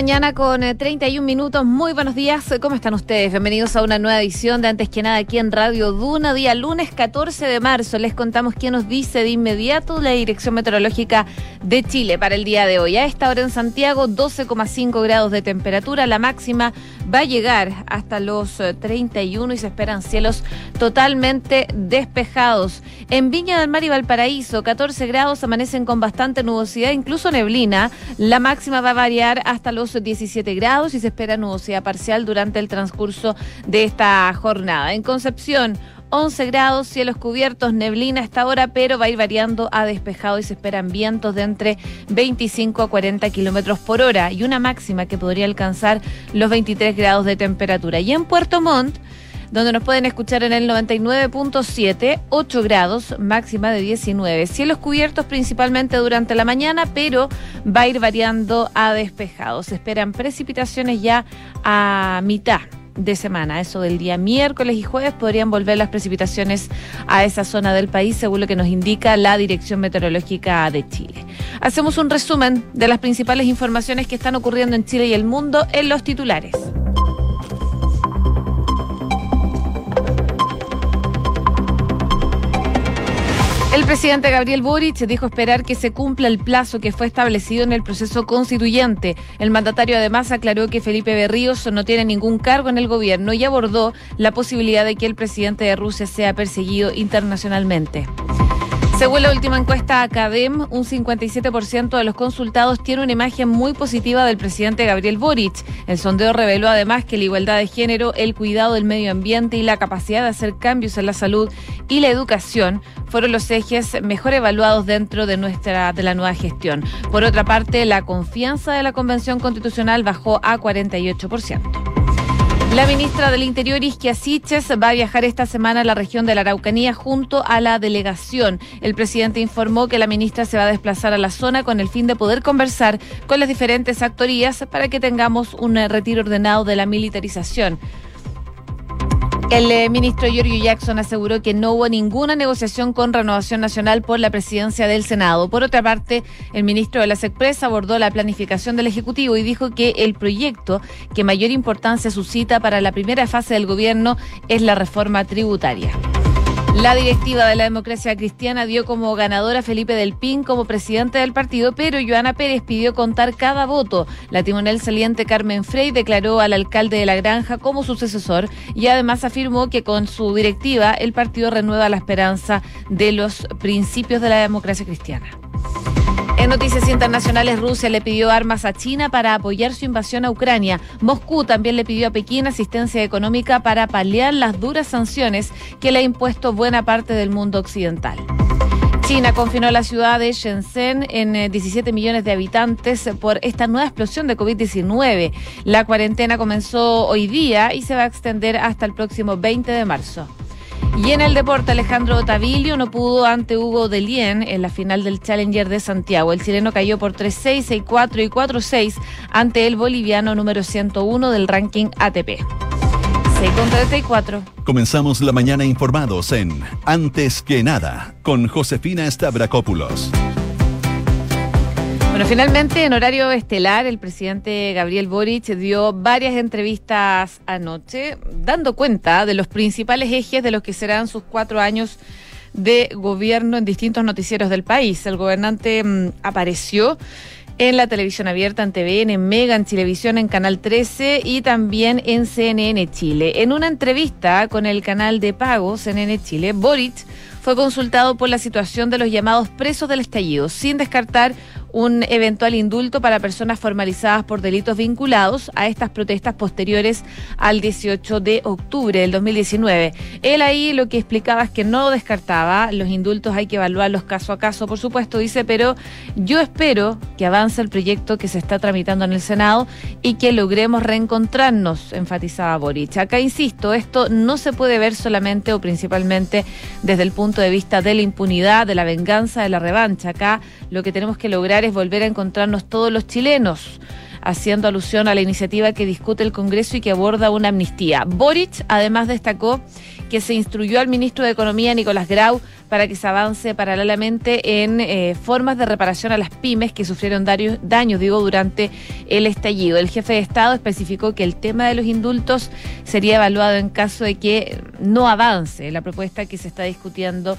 mañana con 31 eh, minutos. Muy buenos días. ¿Cómo están ustedes? Bienvenidos a una nueva edición de Antes que nada aquí en Radio Duna, día lunes 14 de marzo. Les contamos qué nos dice de inmediato la Dirección Meteorológica de Chile para el día de hoy. A esta hora en Santiago, 12,5 grados de temperatura. La máxima va a llegar hasta los 31 eh, y se esperan cielos totalmente despejados. En Viña del Mar y Valparaíso, 14 grados, amanecen con bastante nubosidad, incluso neblina. La máxima va a variar hasta los 17 grados y se espera nubosidad parcial durante el transcurso de esta jornada. En Concepción, 11 grados, cielos cubiertos, neblina hasta ahora, pero va a ir variando a despejado y se esperan vientos de entre 25 a 40 kilómetros por hora y una máxima que podría alcanzar los 23 grados de temperatura. Y en Puerto Montt, donde nos pueden escuchar en el 99.7, 8 grados, máxima de 19. Cielos cubiertos principalmente durante la mañana, pero va a ir variando a despejados. Se esperan precipitaciones ya a mitad de semana. Eso del día miércoles y jueves podrían volver las precipitaciones a esa zona del país, según lo que nos indica la Dirección Meteorológica de Chile. Hacemos un resumen de las principales informaciones que están ocurriendo en Chile y el mundo en los titulares. El presidente Gabriel Boric dijo esperar que se cumpla el plazo que fue establecido en el proceso constituyente. El mandatario además aclaró que Felipe Berríos no tiene ningún cargo en el gobierno y abordó la posibilidad de que el presidente de Rusia sea perseguido internacionalmente. Según la última encuesta Academ, un 57% de los consultados tiene una imagen muy positiva del presidente Gabriel Boric. El sondeo reveló además que la igualdad de género, el cuidado del medio ambiente y la capacidad de hacer cambios en la salud y la educación fueron los ejes mejor evaluados dentro de nuestra de la nueva gestión. Por otra parte, la confianza de la Convención Constitucional bajó a 48%. La ministra del Interior, Isquia Siches, va a viajar esta semana a la región de la Araucanía junto a la delegación. El presidente informó que la ministra se va a desplazar a la zona con el fin de poder conversar con las diferentes actorías para que tengamos un retiro ordenado de la militarización. El eh, ministro Giorgio Jackson aseguró que no hubo ninguna negociación con Renovación Nacional por la presidencia del Senado. Por otra parte, el ministro de la SECPRES abordó la planificación del Ejecutivo y dijo que el proyecto que mayor importancia suscita para la primera fase del gobierno es la reforma tributaria. La directiva de la democracia cristiana dio como ganadora a Felipe del Pin como presidente del partido, pero Joana Pérez pidió contar cada voto. La timonel saliente Carmen Frey declaró al alcalde de la granja como sucesor y además afirmó que con su directiva el partido renueva la esperanza de los principios de la democracia cristiana. Noticias internacionales, Rusia le pidió armas a China para apoyar su invasión a Ucrania. Moscú también le pidió a Pekín asistencia económica para paliar las duras sanciones que le ha impuesto buena parte del mundo occidental. China confinó la ciudad de Shenzhen en 17 eh, millones de habitantes por esta nueva explosión de COVID-19. La cuarentena comenzó hoy día y se va a extender hasta el próximo 20 de marzo. Y en el deporte, Alejandro Otavilio no pudo ante Hugo Delien en la final del Challenger de Santiago. El chileno cayó por 3-6, 6-4 y 4-6 ante el boliviano número 101 del ranking ATP. 6 34. Comenzamos la mañana informados en Antes que nada con Josefina Stavrakopoulos. Bueno, finalmente en horario estelar el presidente Gabriel Boric dio varias entrevistas anoche dando cuenta de los principales ejes de los que serán sus cuatro años de gobierno en distintos noticieros del país. El gobernante mm, apareció en la televisión abierta, en TVN, en Mega, en Televisión, en Canal 13 y también en CNN Chile. En una entrevista con el canal de pago CNN Chile, Boric fue consultado por la situación de los llamados presos del estallido, sin descartar un eventual indulto para personas formalizadas por delitos vinculados a estas protestas posteriores al 18 de octubre del 2019. Él ahí lo que explicaba es que no descartaba, los indultos hay que evaluarlos caso a caso, por supuesto, dice, pero yo espero que avance el proyecto que se está tramitando en el Senado y que logremos reencontrarnos, enfatizaba Boric. Acá insisto, esto no se puede ver solamente o principalmente desde el punto de vista de la impunidad, de la venganza, de la revancha. Acá lo que tenemos que lograr es volver a encontrarnos todos los chilenos haciendo alusión a la iniciativa que discute el Congreso y que aborda una amnistía. Boric además destacó que se instruyó al ministro de Economía, Nicolás Grau, para que se avance paralelamente en eh, formas de reparación a las pymes que sufrieron daños, digo, durante el estallido. El jefe de Estado especificó que el tema de los indultos sería evaluado en caso de que no avance la propuesta que se está discutiendo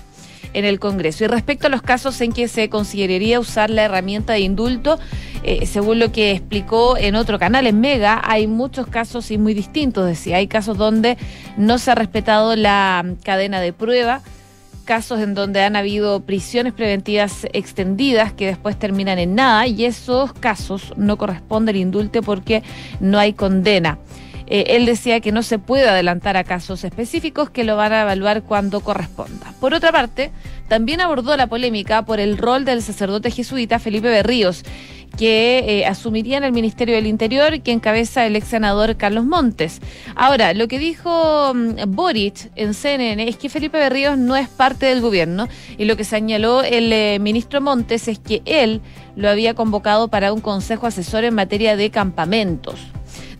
en el Congreso. Y respecto a los casos en que se consideraría usar la herramienta de indulto, eh, según lo que explicó en otro canal, en Mega, hay muchos casos y muy distintos. Decía, hay casos donde no se ha respetado la cadena de prueba casos en donde han habido prisiones preventivas extendidas que después terminan en nada y esos casos no corresponden al indulto porque no hay condena. Eh, él decía que no se puede adelantar a casos específicos que lo van a evaluar cuando corresponda. Por otra parte, también abordó la polémica por el rol del sacerdote jesuita Felipe Berríos que eh, asumiría en el Ministerio del Interior que encabeza el ex senador Carlos Montes. Ahora, lo que dijo mm, Boric en CNN es que Felipe Berríos no es parte del gobierno y lo que señaló el eh, ministro Montes es que él lo había convocado para un consejo asesor en materia de campamentos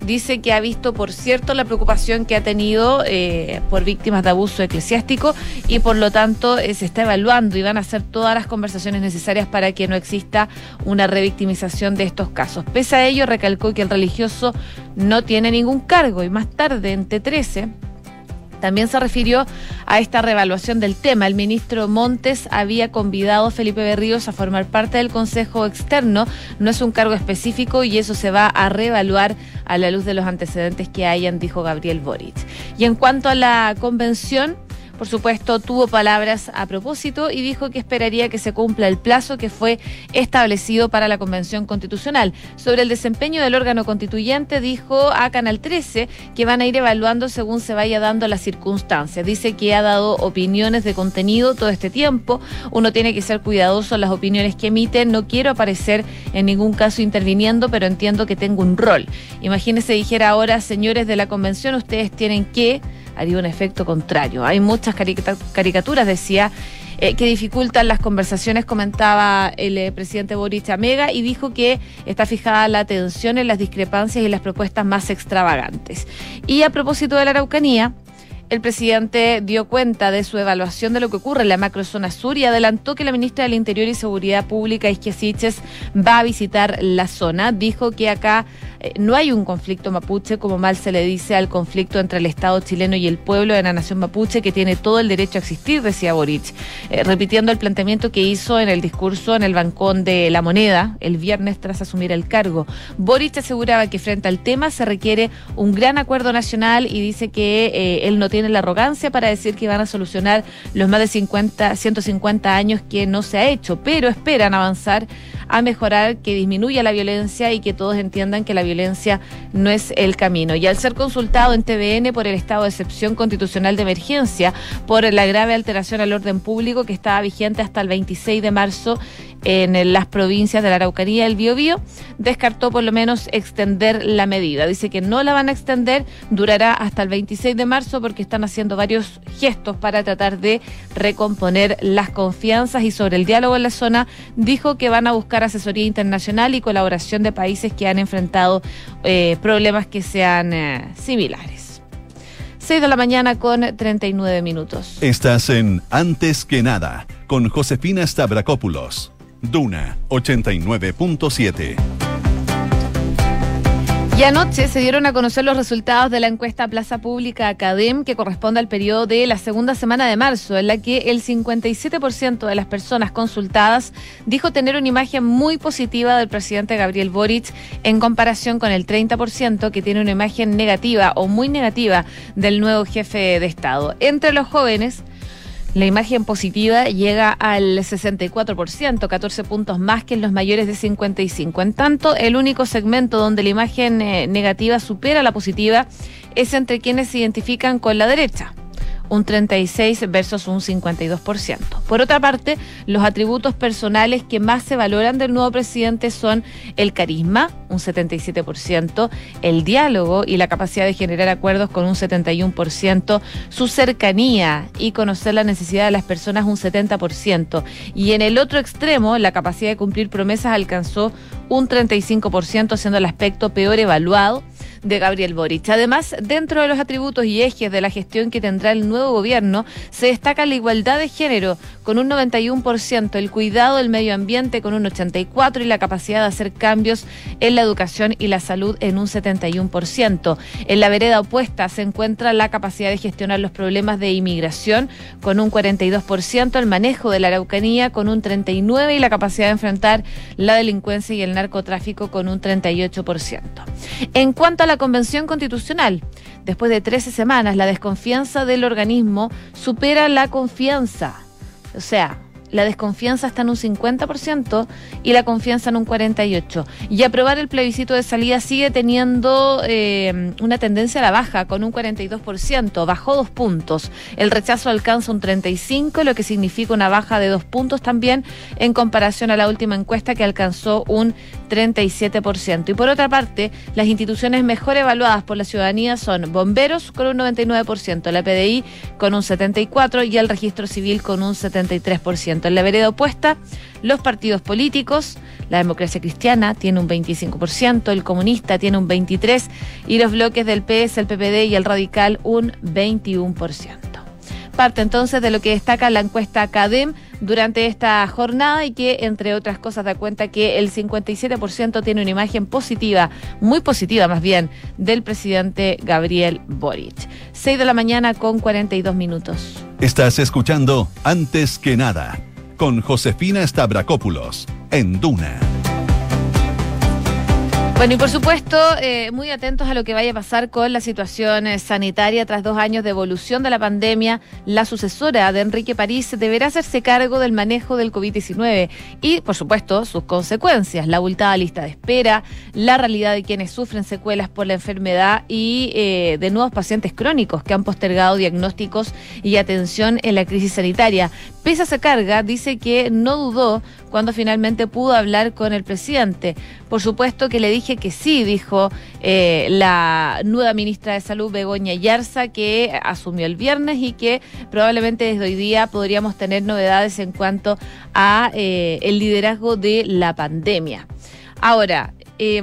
dice que ha visto, por cierto, la preocupación que ha tenido eh, por víctimas de abuso eclesiástico y por lo tanto eh, se está evaluando y van a hacer todas las conversaciones necesarias para que no exista una revictimización de estos casos. Pese a ello, recalcó que el religioso no tiene ningún cargo y más tarde, en T13, también se refirió a esta revaluación del tema. El ministro Montes había convidado a Felipe Berríos a formar parte del Consejo Externo. No es un cargo específico y eso se va a reevaluar a la luz de los antecedentes que hayan, dijo Gabriel Boric. Y en cuanto a la convención, por supuesto, tuvo palabras a propósito y dijo que esperaría que se cumpla el plazo que fue establecido para la Convención Constitucional. Sobre el desempeño del órgano constituyente, dijo a Canal 13 que van a ir evaluando según se vaya dando las circunstancias. Dice que ha dado opiniones de contenido todo este tiempo. Uno tiene que ser cuidadoso en las opiniones que emite. No quiero aparecer en ningún caso interviniendo, pero entiendo que tengo un rol. Imagínese dijera ahora, señores de la Convención, ustedes tienen que haría un efecto contrario. Hay muchas caricaturas, decía, eh, que dificultan las conversaciones, comentaba el eh, presidente Boris Amega, y dijo que está fijada la atención en las discrepancias y las propuestas más extravagantes. Y a propósito de la Araucanía, el presidente dio cuenta de su evaluación de lo que ocurre en la macrozona sur y adelantó que la ministra del Interior y Seguridad Pública, Isquia va a visitar la zona. Dijo que acá eh, no hay un conflicto mapuche, como mal se le dice al conflicto entre el Estado chileno y el pueblo de la nación mapuche, que tiene todo el derecho a existir, decía Boric, eh, repitiendo el planteamiento que hizo en el discurso en el Bancón de la Moneda el viernes tras asumir el cargo. Boric aseguraba que frente al tema se requiere un gran acuerdo nacional y dice que eh, él no tiene tienen la arrogancia para decir que van a solucionar los más de 50, 150 años que no se ha hecho, pero esperan avanzar a mejorar, que disminuya la violencia y que todos entiendan que la violencia no es el camino. Y al ser consultado en TVN por el estado de excepción constitucional de emergencia por la grave alteración al orden público que estaba vigente hasta el 26 de marzo en las provincias de la Araucanía el Biobío, descartó por lo menos extender la medida. Dice que no la van a extender, durará hasta el 26 de marzo porque están haciendo varios gestos para tratar de recomponer las confianzas y sobre el diálogo en la zona dijo que van a buscar asesoría internacional y colaboración de países que han enfrentado eh, problemas que sean eh, similares. 6 de la mañana con 39 minutos. Estás en Antes que nada con Josefina Stavrakopoulos. Duna 89.7. Y anoche se dieron a conocer los resultados de la encuesta Plaza Pública Academ, que corresponde al periodo de la segunda semana de marzo, en la que el 57% de las personas consultadas dijo tener una imagen muy positiva del presidente Gabriel Boric en comparación con el 30% que tiene una imagen negativa o muy negativa del nuevo jefe de Estado. Entre los jóvenes, la imagen positiva llega al 64%, 14 puntos más que en los mayores de 55. En tanto, el único segmento donde la imagen eh, negativa supera la positiva es entre quienes se identifican con la derecha un 36 versus un 52%. Por otra parte, los atributos personales que más se valoran del nuevo presidente son el carisma, un 77%, el diálogo y la capacidad de generar acuerdos con un 71%, su cercanía y conocer la necesidad de las personas un 70%. Y en el otro extremo, la capacidad de cumplir promesas alcanzó un 35%, siendo el aspecto peor evaluado de Gabriel Boric. Además, dentro de los atributos y ejes de la gestión que tendrá el nuevo gobierno, se destaca la igualdad de género con un 91%, el cuidado del medio ambiente con un 84% y la capacidad de hacer cambios en la educación y la salud en un 71%. En la vereda opuesta se encuentra la capacidad de gestionar los problemas de inmigración con un 42%, el manejo de la Araucanía con un 39% y la capacidad de enfrentar la delincuencia y el narcotráfico con un 38%. En cuanto a la Convención Constitucional, después de 13 semanas, la desconfianza del organismo supera la confianza. O sea, la desconfianza está en un 50% y la confianza en un 48%. Y aprobar el plebiscito de salida sigue teniendo eh, una tendencia a la baja, con un 42%, bajó dos puntos. El rechazo alcanza un 35%, lo que significa una baja de dos puntos también en comparación a la última encuesta que alcanzó un 37%. Y por otra parte, las instituciones mejor evaluadas por la ciudadanía son bomberos con un 99%, la PDI con un 74% y el registro civil con un 73%. En la vereda opuesta, los partidos políticos, la democracia cristiana tiene un 25%, el comunista tiene un 23% y los bloques del PS, el PPD y el radical un 21%. Parte entonces de lo que destaca la encuesta CADEM durante esta jornada y que, entre otras cosas, da cuenta que el 57% tiene una imagen positiva, muy positiva más bien, del presidente Gabriel Boric. 6 de la mañana con 42 minutos. Estás escuchando Antes que nada con Josefina Stavrakopoulos en Duna. Bueno, y por supuesto, eh, muy atentos a lo que vaya a pasar con la situación eh, sanitaria tras dos años de evolución de la pandemia. La sucesora de Enrique París deberá hacerse cargo del manejo del COVID-19 y, por supuesto, sus consecuencias, la abultada lista de espera, la realidad de quienes sufren secuelas por la enfermedad y eh, de nuevos pacientes crónicos que han postergado diagnósticos y atención en la crisis sanitaria. Pese a esa carga, dice que no dudó cuando finalmente pudo hablar con el presidente. Por supuesto que le dije que sí, dijo eh, la nueva ministra de Salud, Begoña Yarza, que asumió el viernes y que probablemente desde hoy día podríamos tener novedades en cuanto a eh, el liderazgo de la pandemia. Ahora, eh,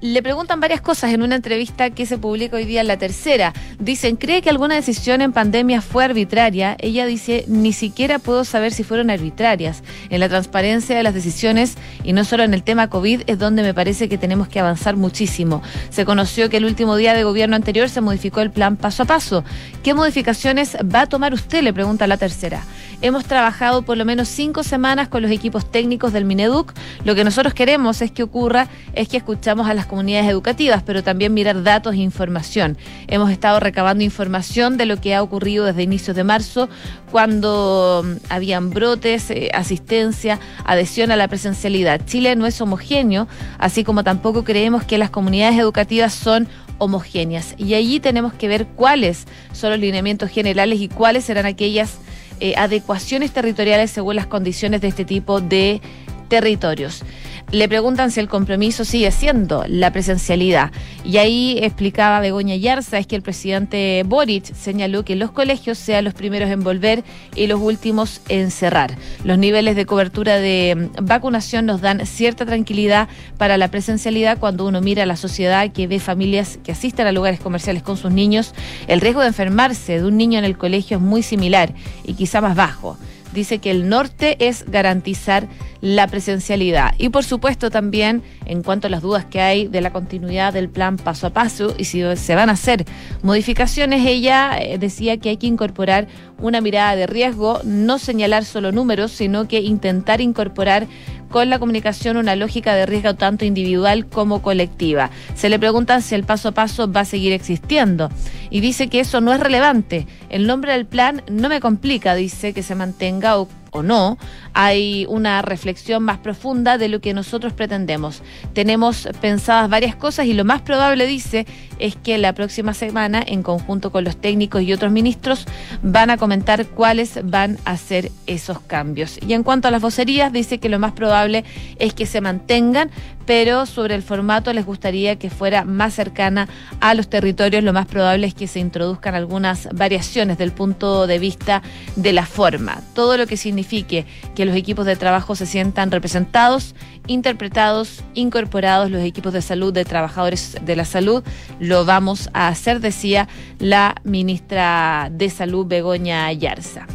le preguntan varias cosas en una entrevista que se publica hoy día en la tercera. Dicen, ¿cree que alguna decisión en pandemia fue arbitraria? Ella dice, ni siquiera puedo saber si fueron arbitrarias. En la transparencia de las decisiones y no solo en el tema COVID es donde me parece que tenemos que avanzar muchísimo. Se conoció que el último día de gobierno anterior se modificó el plan paso a paso. ¿Qué modificaciones va a tomar usted? Le pregunta la tercera. Hemos trabajado por lo menos cinco semanas con los equipos técnicos del Mineduc. Lo que nosotros queremos es que ocurra, es que escuchamos a las comunidades educativas, pero también mirar datos e información. Hemos estado recabando información de lo que ha ocurrido desde inicios de marzo, cuando mm, habían brotes, eh, asistencia, adhesión a la presencialidad. Chile no es homogéneo, así como tampoco creemos que las comunidades educativas son homogéneas. Y allí tenemos que ver cuáles son los lineamientos generales y cuáles serán aquellas eh, adecuaciones territoriales según las condiciones de este tipo de territorios le preguntan si el compromiso sigue siendo la presencialidad. Y ahí explicaba Begoña Yarza, es que el presidente Boric señaló que los colegios sean los primeros en volver y los últimos en cerrar. Los niveles de cobertura de mm, vacunación nos dan cierta tranquilidad para la presencialidad cuando uno mira a la sociedad que ve familias que asisten a lugares comerciales con sus niños. El riesgo de enfermarse de un niño en el colegio es muy similar y quizá más bajo dice que el norte es garantizar la presencialidad. Y por supuesto también en cuanto a las dudas que hay de la continuidad del plan paso a paso y si se van a hacer modificaciones, ella eh, decía que hay que incorporar una mirada de riesgo, no señalar solo números, sino que intentar incorporar con la comunicación una lógica de riesgo tanto individual como colectiva. Se le pregunta si el paso a paso va a seguir existiendo y dice que eso no es relevante. El nombre del plan no me complica, dice que se mantenga o o no, hay una reflexión más profunda de lo que nosotros pretendemos. Tenemos pensadas varias cosas y lo más probable, dice, es que la próxima semana, en conjunto con los técnicos y otros ministros, van a comentar cuáles van a ser esos cambios. Y en cuanto a las vocerías, dice que lo más probable es que se mantengan, pero sobre el formato les gustaría que fuera más cercana a los territorios. Lo más probable es que se introduzcan algunas variaciones del punto de vista de la forma. Todo lo que signifique que los equipos de trabajo se sientan representados, interpretados, incorporados, los equipos de salud de trabajadores de la salud, lo vamos a hacer, decía la ministra de Salud, Begoña Yarza.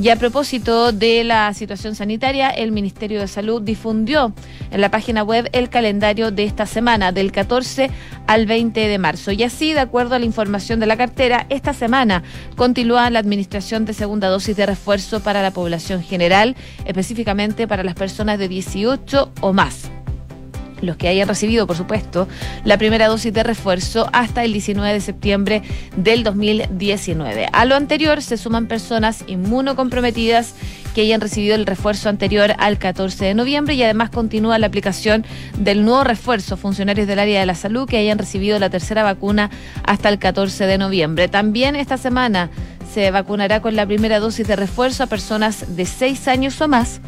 Y a propósito de la situación sanitaria, el Ministerio de Salud difundió en la página web el calendario de esta semana, del 14 al 20 de marzo. Y así, de acuerdo a la información de la cartera, esta semana continúa la administración de segunda dosis de refuerzo para la población general, específicamente para las personas de 18 o más los que hayan recibido, por supuesto, la primera dosis de refuerzo hasta el 19 de septiembre del 2019. A lo anterior se suman personas inmunocomprometidas que hayan recibido el refuerzo anterior al 14 de noviembre y además continúa la aplicación del nuevo refuerzo funcionarios del área de la salud que hayan recibido la tercera vacuna hasta el 14 de noviembre. También esta semana se vacunará con la primera dosis de refuerzo a personas de 6 años o más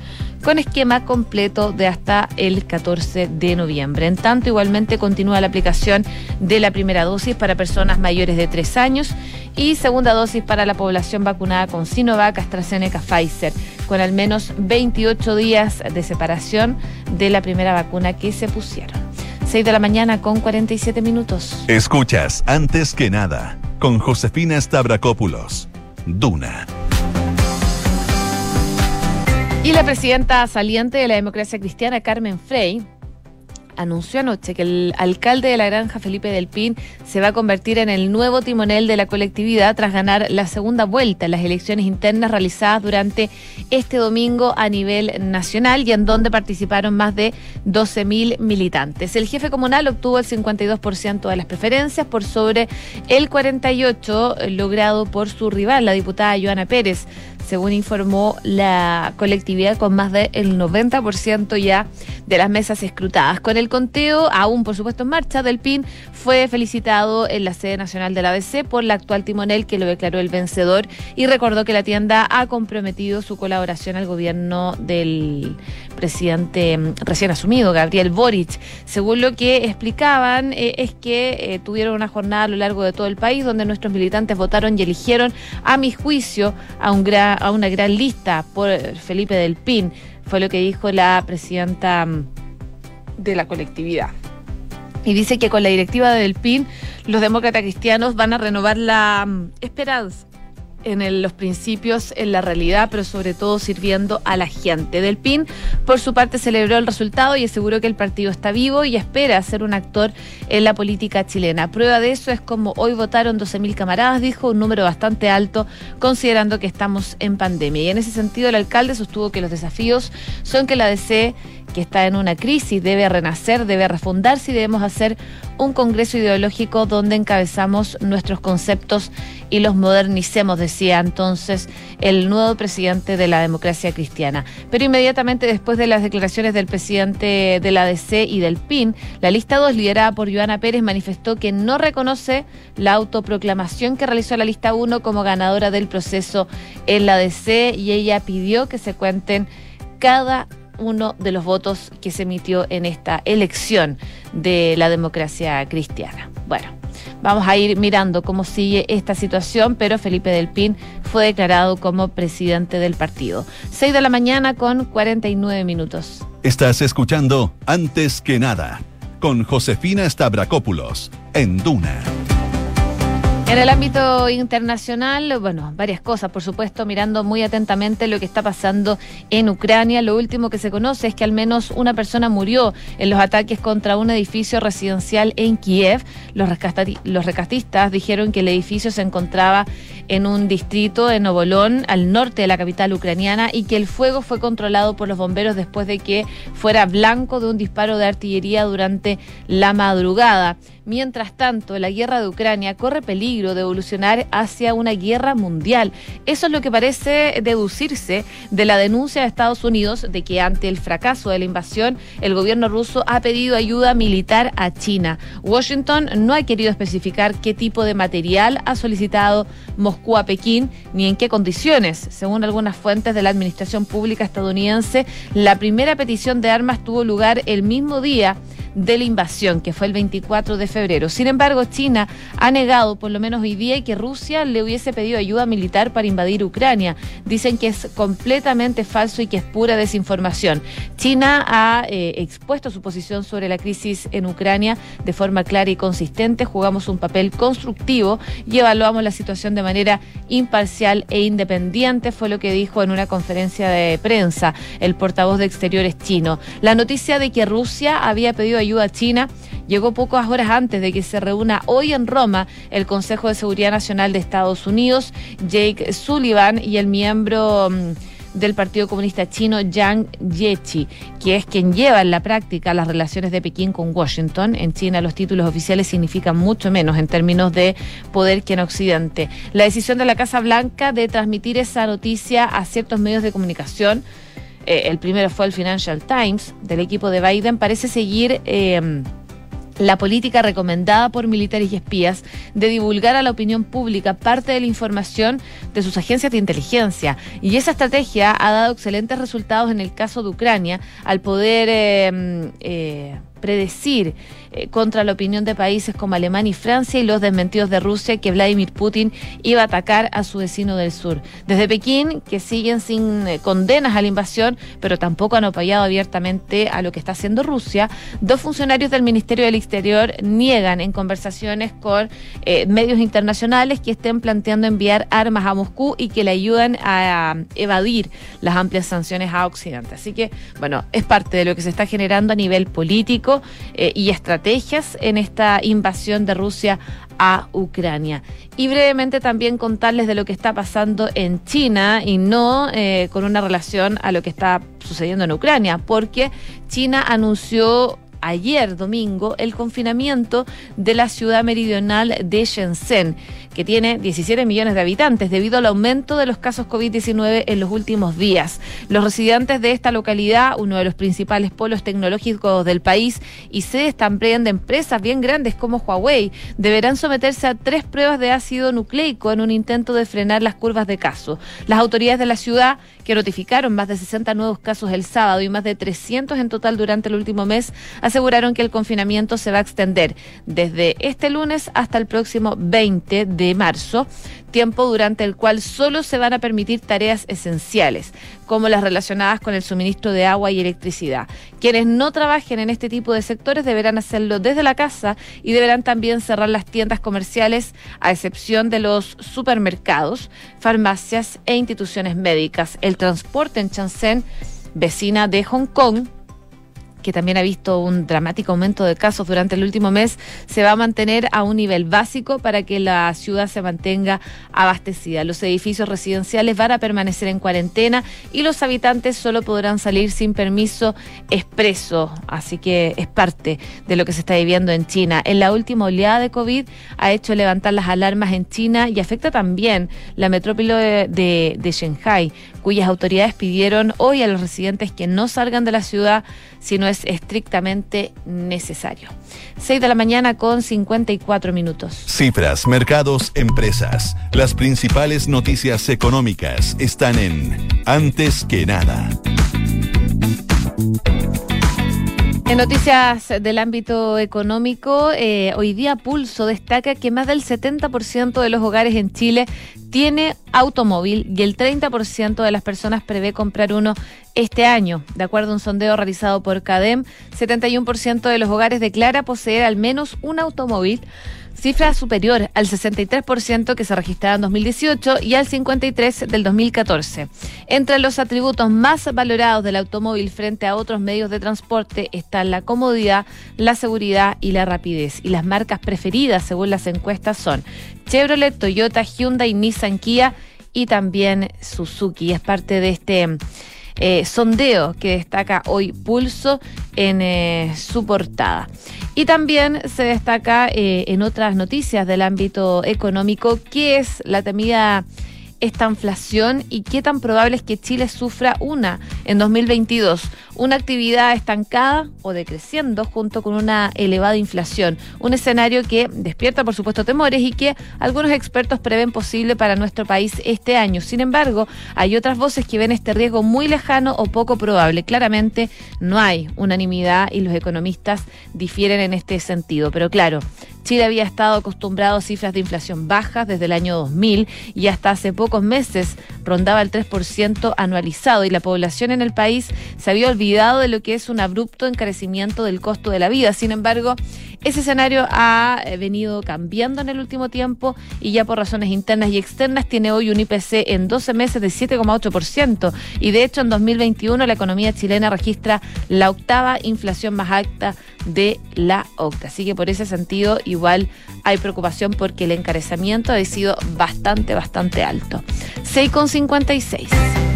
con esquema completo de hasta el 14 de noviembre. En tanto, igualmente continúa la aplicación de la primera dosis para personas mayores de 3 años y segunda dosis para la población vacunada con Sinovac, AstraZeneca, Pfizer, con al menos 28 días de separación de la primera vacuna que se pusieron. 6 de la mañana con 47 minutos. Escuchas antes que nada con Josefina Stavrakopoulos. Duna y la presidenta saliente de la democracia cristiana, Carmen Frey, anunció anoche que el alcalde de la granja, Felipe del Pin, se va a convertir en el nuevo timonel de la colectividad tras ganar la segunda vuelta en las elecciones internas realizadas durante este domingo a nivel nacional y en donde participaron más de 12.000 militantes. El jefe comunal obtuvo el 52% de las preferencias por sobre el 48% logrado por su rival, la diputada Joana Pérez según informó la colectividad, con más del 90% ya de las mesas escrutadas. Con el conteo, aún por supuesto en marcha, del PIN fue felicitado en la sede nacional de la ABC por la actual timonel que lo declaró el vencedor y recordó que la tienda ha comprometido su colaboración al gobierno del presidente mm, recién asumido, Gabriel Boric. Según lo que explicaban, eh, es que eh, tuvieron una jornada a lo largo de todo el país donde nuestros militantes votaron y eligieron, a mi juicio, a, un a una gran lista por Felipe del Pin. Fue lo que dijo la presidenta mm, de la colectividad. Y dice que con la directiva del PIN, los demócratas cristianos van a renovar la mm, esperanza en los principios, en la realidad, pero sobre todo sirviendo a la gente. Del PIN, por su parte, celebró el resultado y aseguró que el partido está vivo y espera ser un actor en la política chilena. Prueba de eso es como hoy votaron 12.000 camaradas, dijo, un número bastante alto, considerando que estamos en pandemia. Y en ese sentido, el alcalde sostuvo que los desafíos son que la DC que está en una crisis, debe renacer, debe refundarse y debemos hacer un congreso ideológico donde encabezamos nuestros conceptos y los modernicemos, decía entonces el nuevo presidente de la democracia cristiana. Pero inmediatamente después de las declaraciones del presidente de la ADC y del PIN, la lista 2, liderada por Joana Pérez, manifestó que no reconoce la autoproclamación que realizó la lista 1 como ganadora del proceso en la ADC y ella pidió que se cuenten cada uno de los votos que se emitió en esta elección de la democracia cristiana. Bueno, vamos a ir mirando cómo sigue esta situación, pero Felipe del Pin fue declarado como presidente del partido. 6 de la mañana con 49 minutos. Estás escuchando Antes que nada con Josefina Stavrakopoulos en Duna. En el ámbito internacional, bueno, varias cosas, por supuesto, mirando muy atentamente lo que está pasando en Ucrania. Lo último que se conoce es que al menos una persona murió en los ataques contra un edificio residencial en Kiev. Los, los rescatistas dijeron que el edificio se encontraba en un distrito en Novolón, al norte de la capital ucraniana, y que el fuego fue controlado por los bomberos después de que fuera blanco de un disparo de artillería durante la madrugada. Mientras tanto, la guerra de Ucrania corre peligro de evolucionar hacia una guerra mundial. Eso es lo que parece deducirse de la denuncia de Estados Unidos de que ante el fracaso de la invasión, el gobierno ruso ha pedido ayuda militar a China. Washington no ha querido especificar qué tipo de material ha solicitado Moscú a Pekín ni en qué condiciones. Según algunas fuentes de la administración pública estadounidense, la primera petición de armas tuvo lugar el mismo día de la invasión, que fue el 24 de febrero. Sin embargo, China ha negado, por lo menos hoy día, que Rusia le hubiese pedido ayuda militar para invadir Ucrania. Dicen que es completamente falso y que es pura desinformación. China ha eh, expuesto su posición sobre la crisis en Ucrania de forma clara y consistente. Jugamos un papel constructivo y evaluamos la situación de manera imparcial e independiente, fue lo que dijo en una conferencia de prensa el portavoz de Exteriores chino. La noticia de que Rusia había pedido ayuda a China llegó pocas horas antes de que se reúna hoy en Roma el Consejo de Seguridad Nacional de Estados Unidos, Jake Sullivan y el miembro mm, del Partido Comunista Chino, Yang Jiechi, que es quien lleva en la práctica las relaciones de Pekín con Washington. En China los títulos oficiales significan mucho menos en términos de poder que en Occidente. La decisión de la Casa Blanca de transmitir esa noticia a ciertos medios de comunicación eh, el primero fue el Financial Times, del equipo de Biden, parece seguir... Eh, la política recomendada por militares y espías de divulgar a la opinión pública parte de la información de sus agencias de inteligencia. Y esa estrategia ha dado excelentes resultados en el caso de Ucrania al poder eh, predecir eh, contra la opinión de países como Alemania y Francia y los desmentidos de Rusia que Vladimir Putin iba a atacar a su vecino del sur. Desde Pekín, que siguen sin eh, condenas a la invasión, pero tampoco han apoyado abiertamente a lo que está haciendo Rusia, dos funcionarios del Ministerio del Exterior niegan en conversaciones con eh, medios internacionales que estén planteando enviar armas a Moscú y que le ayudan a, evadir las amplias sanciones a Occidente. Así que, bueno, es parte de lo que se está generando a nivel político y estratégico estrategias en esta invasión de Rusia a Ucrania. Y brevemente también contarles de lo que está pasando en China y no eh, con una relación a lo que está sucediendo en Ucrania, porque China anunció ayer domingo el confinamiento de la ciudad meridional de Shenzhen que tiene 17 millones de habitantes debido al aumento de los casos COVID-19 en los últimos días. Los residentes de esta localidad, uno de los principales polos tecnológicos del país y sedes también de empresas bien grandes como Huawei, deberán someterse a tres pruebas de ácido nucleico en un intento de frenar las curvas de casos. Las autoridades de la ciudad, que notificaron más de 60 nuevos casos el sábado y más de 300 en total durante el último mes, aseguraron que el confinamiento se va a extender desde este lunes hasta el próximo 20 de marzo, tiempo durante el cual solo se van a permitir tareas esenciales, como las relacionadas con el suministro de agua y electricidad. Quienes no trabajen en este tipo de sectores deberán hacerlo desde la casa y deberán también cerrar las tiendas comerciales, a excepción de los supermercados, farmacias e instituciones médicas. El transporte en Shenzhen, vecina de Hong Kong, que también ha visto un dramático aumento de casos durante el último mes, se va a mantener a un nivel básico para que la ciudad se mantenga abastecida. Los edificios residenciales van a permanecer en cuarentena y los habitantes solo podrán salir sin permiso expreso. Así que es parte de lo que se está viviendo en China. En la última oleada de COVID ha hecho levantar las alarmas en China y afecta también la metrópoli de, de, de Shanghai, cuyas autoridades pidieron hoy a los residentes que no salgan de la ciudad si no es estrictamente necesario. 6 de la mañana con 54 minutos. Cifras, mercados, empresas. Las principales noticias económicas están en Antes que nada. En noticias del ámbito económico, eh, hoy día Pulso destaca que más del 70% de los hogares en Chile tiene automóvil y el 30% de las personas prevé comprar uno este año. De acuerdo a un sondeo realizado por CADEM, 71% de los hogares declara poseer al menos un automóvil cifra superior al 63% que se registraba en 2018 y al 53% del 2014. Entre los atributos más valorados del automóvil frente a otros medios de transporte están la comodidad, la seguridad y la rapidez. Y las marcas preferidas según las encuestas son Chevrolet, Toyota, Hyundai, Nissan, Kia y también Suzuki. Es parte de este eh, sondeo que destaca hoy Pulso en eh, su portada. Y también se destaca en otras noticias del ámbito económico que es la temida esta inflación y qué tan probable es que Chile sufra una en 2022, una actividad estancada o decreciendo junto con una elevada inflación, un escenario que despierta por supuesto temores y que algunos expertos prevén posible para nuestro país este año. Sin embargo, hay otras voces que ven este riesgo muy lejano o poco probable. Claramente no hay unanimidad y los economistas difieren en este sentido, pero claro, Chile había estado acostumbrado a cifras de inflación bajas desde el año 2000 y hasta hace pocos meses rondaba el 3% anualizado y la población en el país se había olvidado de lo que es un abrupto encarecimiento del costo de la vida. Sin embargo, ese escenario ha eh, venido cambiando en el último tiempo y ya por razones internas y externas tiene hoy un IPC en 12 meses de 7,8% y de hecho en 2021 la economía chilena registra la octava inflación más alta de la OCTA. Así que por ese sentido igual hay preocupación porque el encarecimiento ha sido bastante, bastante alto. 6,56.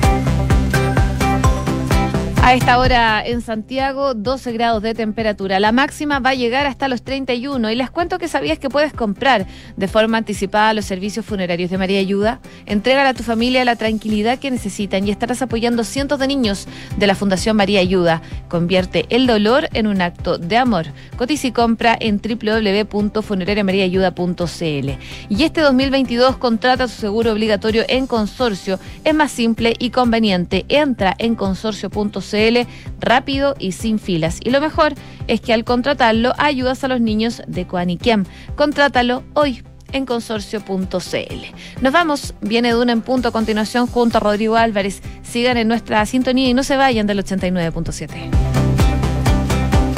A esta hora en Santiago, 12 grados de temperatura. La máxima va a llegar hasta los 31. Y les cuento que sabías que puedes comprar de forma anticipada los servicios funerarios de María Ayuda. Entrega a tu familia la tranquilidad que necesitan y estarás apoyando cientos de niños de la Fundación María Ayuda. Convierte el dolor en un acto de amor. Cotiza y compra en www.funerariamariaayuda.cl. Y este 2022 contrata su seguro obligatorio en consorcio. Es más simple y conveniente. Entra en consorcio.cl rápido y sin filas. Y lo mejor es que al contratarlo ayudas a los niños de Coaniquem. Contrátalo hoy en consorcio.cl. Nos vamos, viene Duna en punto a continuación junto a Rodrigo Álvarez. Sigan en nuestra sintonía y no se vayan del 89.7.